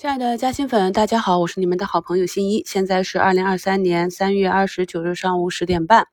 亲爱的嘉兴粉，大家好，我是你们的好朋友新一。现在是二零二三年三月二十九日上午十点半。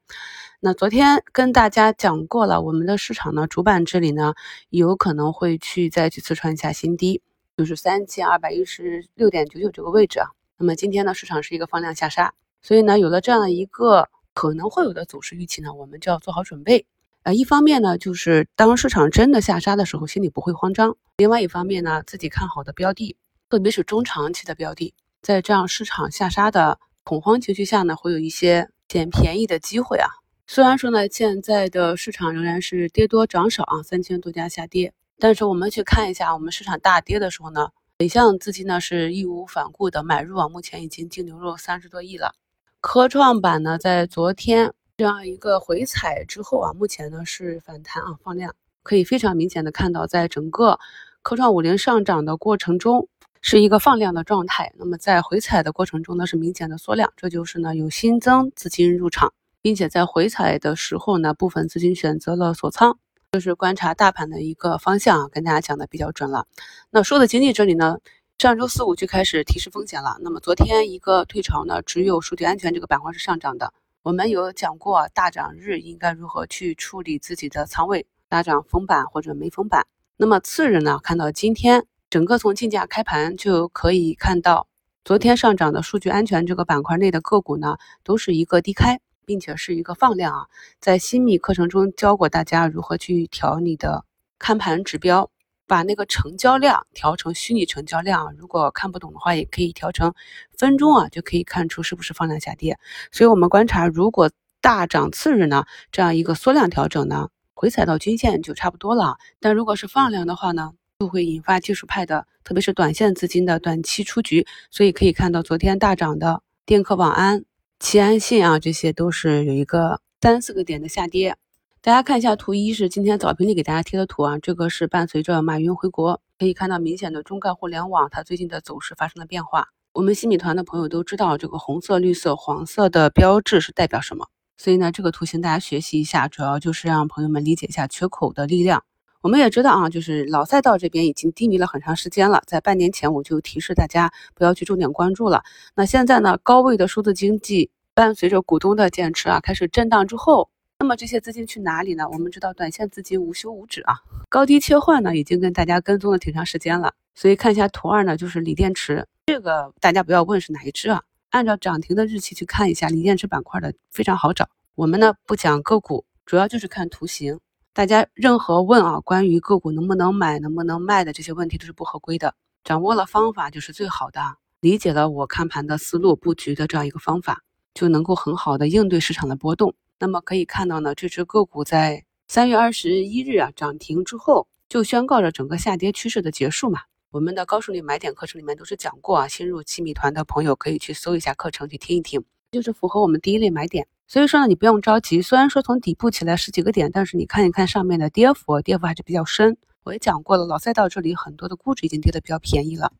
那昨天跟大家讲过了，我们的市场呢，主板这里呢，有可能会去再去刺穿一下新低，就是三千二百一十六点九九这个位置啊。那么今天呢，市场是一个放量下杀，所以呢，有了这样的一个可能会有的走势预期呢，我们就要做好准备。呃，一方面呢，就是当市场真的下杀的时候，心里不会慌张；另外一方面呢，自己看好的标的。特别是中长期的标的，在这样市场下杀的恐慌情绪下呢，会有一些捡便宜的机会啊。虽然说呢，现在的市场仍然是跌多涨少啊，三千多家下跌，但是我们去看一下，我们市场大跌的时候呢，北向资金呢是义无反顾的买入啊，目前已经净流入三十多亿了。科创板呢，在昨天这样一个回踩之后啊，目前呢是反弹啊放量，可以非常明显的看到，在整个科创五零上涨的过程中。是一个放量的状态，那么在回踩的过程中呢，是明显的缩量，这就是呢有新增资金入场，并且在回踩的时候呢，部分资金选择了锁仓，这是观察大盘的一个方向，跟大家讲的比较准了。那说的经济这里呢，上周四五就开始提示风险了，那么昨天一个退潮呢，只有数据安全这个板块是上涨的。我们有讲过大涨日应该如何去处理自己的仓位，大涨封板或者没封板。那么次日呢，看到今天。整个从竞价开盘就可以看到，昨天上涨的数据安全这个板块内的个股呢，都是一个低开，并且是一个放量啊。在新米课程中教过大家如何去调你的看盘指标，把那个成交量调成虚拟成交量。如果看不懂的话，也可以调成分钟啊，就可以看出是不是放量下跌。所以我们观察，如果大涨次日呢，这样一个缩量调整呢，回踩到均线就差不多了。但如果是放量的话呢？就会引发技术派的，特别是短线资金的短期出局，所以可以看到昨天大涨的电科网安、齐安信啊，这些都是有一个三四个点的下跌。大家看一下图，一是今天早评里给大家贴的图啊，这个是伴随着马云回国，可以看到明显的中概互联网它最近的走势发生了变化。我们新米团的朋友都知道，这个红色、绿色、黄色的标志是代表什么，所以呢，这个图形大家学习一下，主要就是让朋友们理解一下缺口的力量。我们也知道啊，就是老赛道这边已经低迷了很长时间了。在半年前我就提示大家不要去重点关注了。那现在呢，高位的数字经济伴随着股东的减持啊，开始震荡之后，那么这些资金去哪里呢？我们知道短线资金无休无止啊，高低切换呢已经跟大家跟踪了挺长时间了。所以看一下图二呢，就是锂电池，这个大家不要问是哪一只啊，按照涨停的日期去看一下锂电池板块的非常好找。我们呢不讲个股，主要就是看图形。大家任何问啊，关于个股能不能买、能不能卖的这些问题都是不合规的。掌握了方法就是最好的，理解了我看盘的思路、布局的这样一个方法，就能够很好的应对市场的波动。那么可以看到呢，这只个股在三月二十一日啊涨停之后，就宣告着整个下跌趋势的结束嘛。我们的高胜率买点课程里面都是讲过啊，新入七米团的朋友可以去搜一下课程去听一听，就是符合我们第一类买点。所以说呢，你不用着急。虽然说从底部起来十几个点，但是你看一看上面的跌幅，跌幅还是比较深。我也讲过了，老赛道这里很多的估值已经跌得比较便宜了，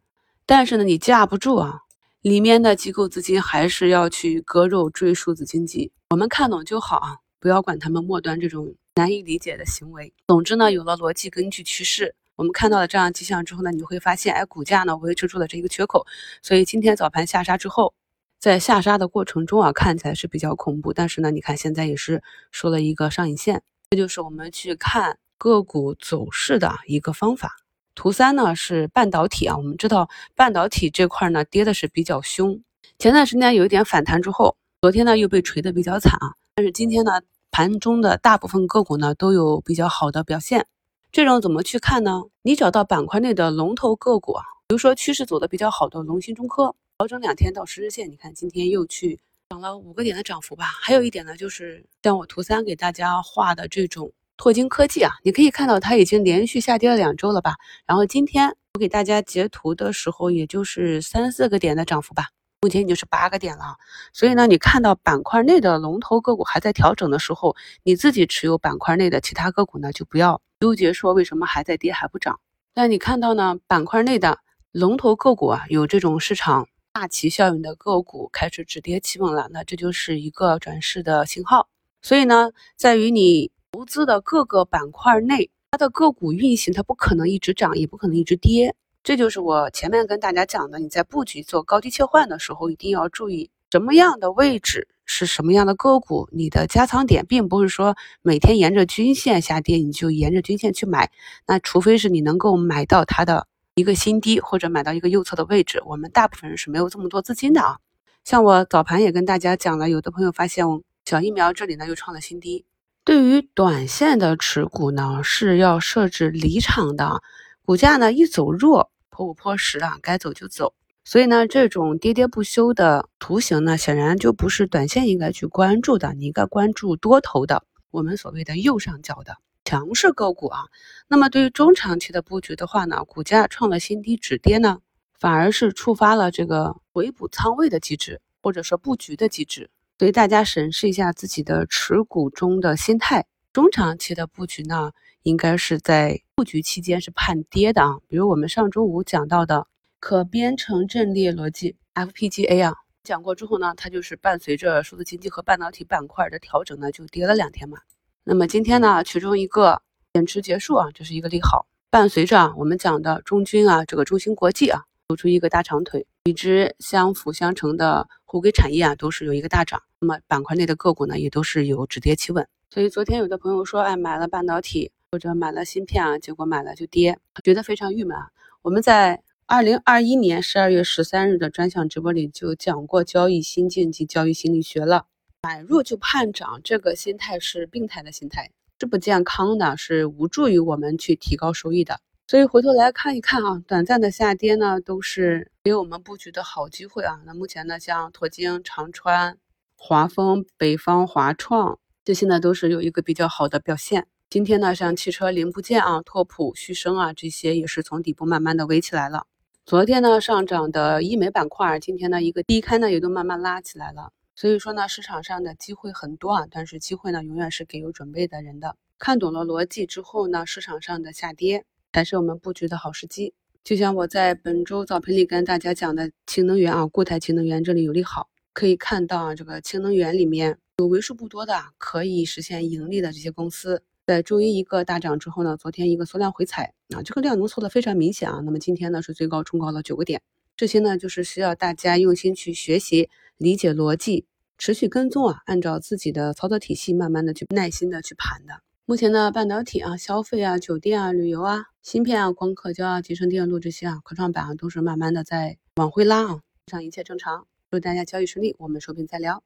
但是呢，你架不住啊，里面的机构资金还是要去割肉追数字经济。我们看懂就好啊，不要管他们末端这种难以理解的行为。总之呢，有了逻辑根据趋势，我们看到了这样迹象之后呢，你会发现，哎，股价呢维持住了这一个缺口。所以今天早盘下杀之后。在下杀的过程中啊，看起来是比较恐怖，但是呢，你看现在也是收了一个上影线，这就是我们去看个股走势的一个方法。图三呢是半导体啊，我们知道半导体这块呢跌的是比较凶，前段时间有一点反弹之后，昨天呢又被锤得比较惨啊，但是今天呢盘中的大部分个股呢都有比较好的表现。这种怎么去看呢？你找到板块内的龙头个股啊，比如说趋势走的比较好的龙芯中科。调整两天到十日线，你看今天又去涨了五个点的涨幅吧。还有一点呢，就是像我图三给大家画的这种拓金科技啊，你可以看到它已经连续下跌了两周了吧。然后今天我给大家截图的时候，也就是三四个点的涨幅吧，目前已经是八个点了。所以呢，你看到板块内的龙头个股还在调整的时候，你自己持有板块内的其他个股呢，就不要纠结说为什么还在跌还不涨。但你看到呢，板块内的龙头个股啊，有这种市场。大旗效应的个股开始止跌企稳了，那这就是一个转势的信号。所以呢，在于你投资的各个板块内，它的个股运行，它不可能一直涨，也不可能一直跌。这就是我前面跟大家讲的，你在布局做高低切换的时候，一定要注意什么样的位置是什么样的个股，你的加仓点并不是说每天沿着均线下跌你就沿着均线去买，那除非是你能够买到它的一个新低或者买到一个右侧的位置，我们大部分人是没有这么多资金的啊。像我早盘也跟大家讲了，有的朋友发现小疫苗这里呢又创了新低。对于短线的持股呢，是要设置离场的，股价呢一走弱。破五破十啊，该走就走。所以呢，这种跌跌不休的图形呢，显然就不是短线应该去关注的。你应该关注多头的，我们所谓的右上角的强势个股啊。那么对于中长期的布局的话呢，股价创了新低止跌呢，反而是触发了这个回补仓位的机制，或者说布局的机制。所以大家审视一下自己的持股中的心态。中长期的布局呢？应该是在布局期间是判跌的啊，比如我们上周五讲到的可编程阵列逻辑 FPGA 啊，讲过之后呢，它就是伴随着数字经济和半导体板块的调整呢，就跌了两天嘛。那么今天呢，其中一个减持结束啊，这是一个利好，伴随着啊我们讲的中军啊，这个中芯国际啊，走出一个大长腿，与之相辅相成的互硅产业啊，都是有一个大涨。那么板块内的个股呢，也都是有止跌企稳。所以昨天有的朋友说，哎，买了半导体。或者买了芯片啊，结果买了就跌，觉得非常郁闷啊。我们在二零二一年十二月十三日的专项直播里就讲过交易心境及交易心理学了。买入就盼涨，这个心态是病态的心态，是不健康的，是无助于我们去提高收益的。所以回头来看一看啊，短暂的下跌呢，都是给我们布局的好机会啊。那目前呢，像拓晶、长川、华丰、北方华创，这些呢都是有一个比较好的表现。今天呢，像汽车零部件啊、拓普、旭升啊这些，也是从底部慢慢的围起来了。昨天呢上涨的医美板块，今天呢一个低开呢，也都慢慢拉起来了。所以说呢，市场上的机会很多啊，但是机会呢，永远是给有准备的人的。看懂了逻辑之后呢，市场上的下跌才是我们布局的好时机。就像我在本周早评里跟大家讲的氢能源啊，固态氢能源这里有利好，可以看到啊，这个氢能源里面有为数不多的可以实现盈利的这些公司。在周一一个大涨之后呢，昨天一个缩量回踩啊，这个量能缩的非常明显啊。那么今天呢是最高冲高了九个点，这些呢就是需要大家用心去学习、理解逻辑，持续跟踪啊，按照自己的操作体系，慢慢的去耐心的去盘的。目前呢半导体啊、消费啊、酒店啊、旅游啊、芯片啊、光刻胶啊、集成电路这些啊、科创板啊，都是慢慢的在往回拉啊，上一切正常。祝大家交易顺利，我们收评再聊。